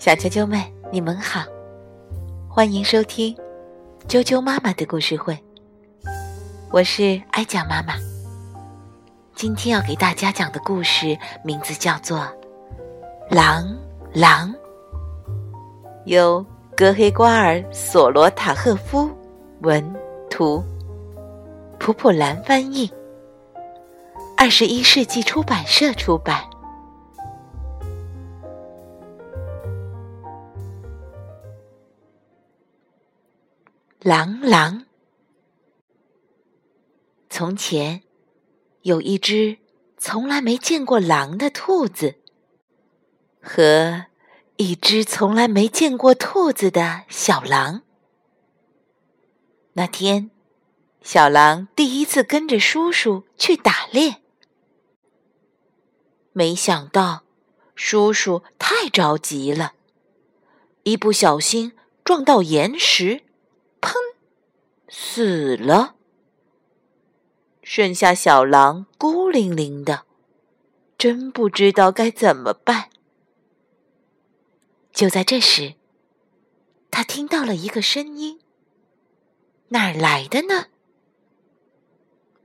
小啾啾们，你们好，欢迎收听啾啾妈妈的故事会。我是哀讲妈妈，今天要给大家讲的故事名字叫做《狼狼》，由格黑瓜尔·索罗塔赫夫文图，普普兰翻译，二十一世纪出版社出版。狼狼。从前，有一只从来没见过狼的兔子，和一只从来没见过兔子的小狼。那天，小狼第一次跟着叔叔去打猎，没想到叔叔太着急了，一不小心撞到岩石。砰！死了，剩下小狼孤零零的，真不知道该怎么办。就在这时，他听到了一个声音，哪儿来的呢？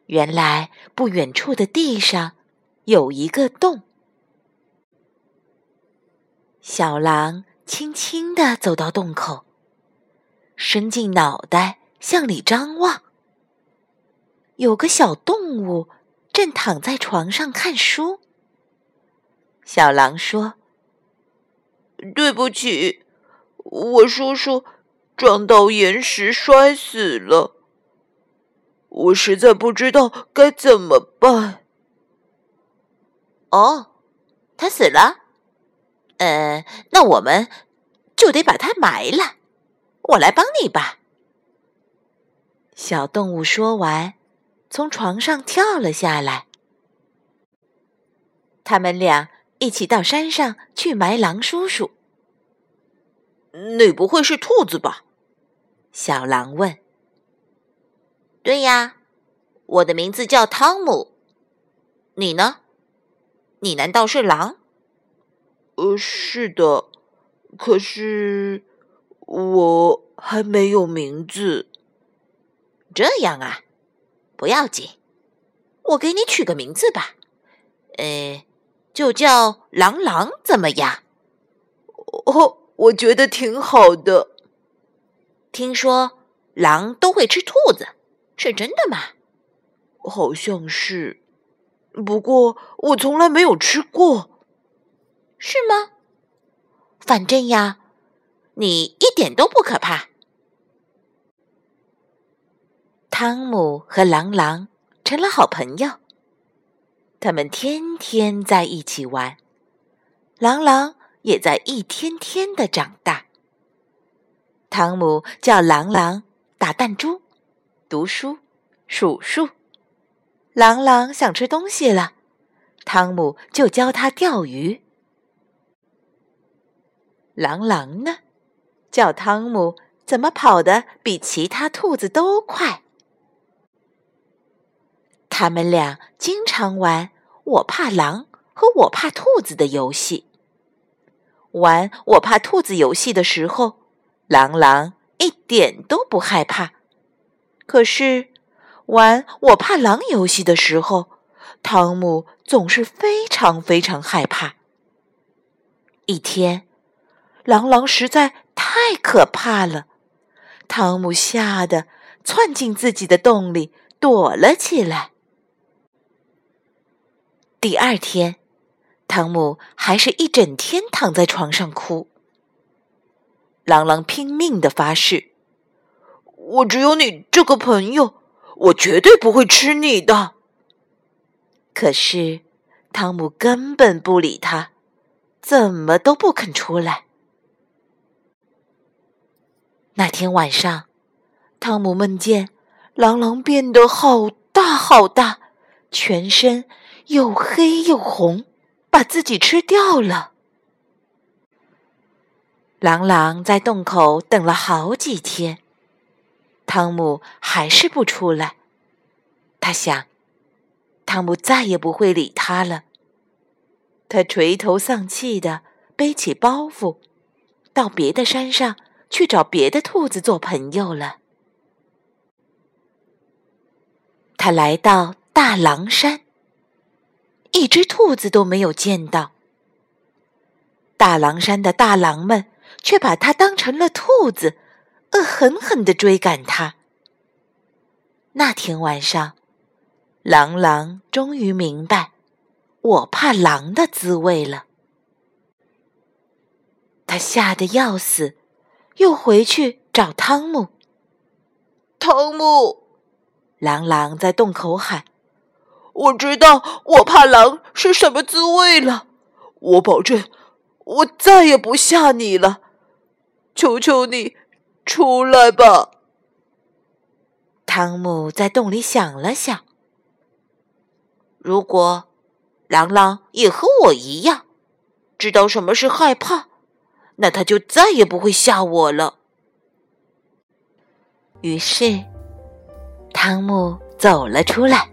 原来不远处的地上有一个洞。小狼轻轻地走到洞口。伸进脑袋向里张望，有个小动物正躺在床上看书。小狼说：“对不起，我叔叔撞到岩石摔死了，我实在不知道该怎么办。”哦，他死了？呃，那我们就得把他埋了。我来帮你吧。小动物说完，从床上跳了下来。他们俩一起到山上去埋狼叔叔。你不会是兔子吧？小狼问。对呀，我的名字叫汤姆。你呢？你难道是狼？呃，是的。可是。我还没有名字。这样啊，不要紧，我给你取个名字吧。呃，就叫狼狼，怎么样？哦，我觉得挺好的。听说狼都会吃兔子，是真的吗？好像是，不过我从来没有吃过。是吗？反正呀。你一点都不可怕。汤姆和狼狼成了好朋友，他们天天在一起玩，狼狼也在一天天的长大。汤姆叫狼狼打弹珠、读书、数数；狼狼想吃东西了，汤姆就教他钓鱼。狼狼呢？叫汤姆怎么跑得比其他兔子都快？他们俩经常玩“我怕狼”和“我怕兔子”的游戏。玩“我怕兔子”游戏的时候，狼狼一点都不害怕；可是玩“我怕狼”游戏的时候，汤姆总是非常非常害怕。一天，狼狼实在……太可怕了！汤姆吓得窜进自己的洞里躲了起来。第二天，汤姆还是一整天躺在床上哭。狼狼拼命的发誓：“我只有你这个朋友，我绝对不会吃你的。”可是汤姆根本不理他，怎么都不肯出来。那天晚上，汤姆梦见狼狼变得好大好大，全身又黑又红，把自己吃掉了。狼狼在洞口等了好几天，汤姆还是不出来。他想，汤姆再也不会理他了。他垂头丧气的背起包袱，到别的山上去找别的兔子做朋友了。他来到大狼山，一只兔子都没有见到。大狼山的大狼们却把他当成了兔子，恶狠狠地追赶他。那天晚上，狼狼终于明白。我怕狼的滋味了，他吓得要死，又回去找汤姆。汤姆，狼狼在洞口喊：“我知道我怕狼是什么滋味了，我保证，我再也不吓你了。求求你，出来吧。”汤姆在洞里想了想，如果。狼狼也和我一样，知道什么是害怕，那他就再也不会吓我了。于是，汤姆走了出来，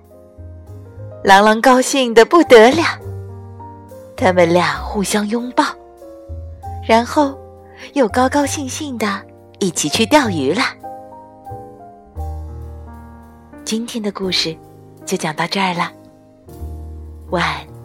狼狼高兴的不得了，他们俩互相拥抱，然后又高高兴兴的一起去钓鱼了。今天的故事就讲到这儿了。晚安。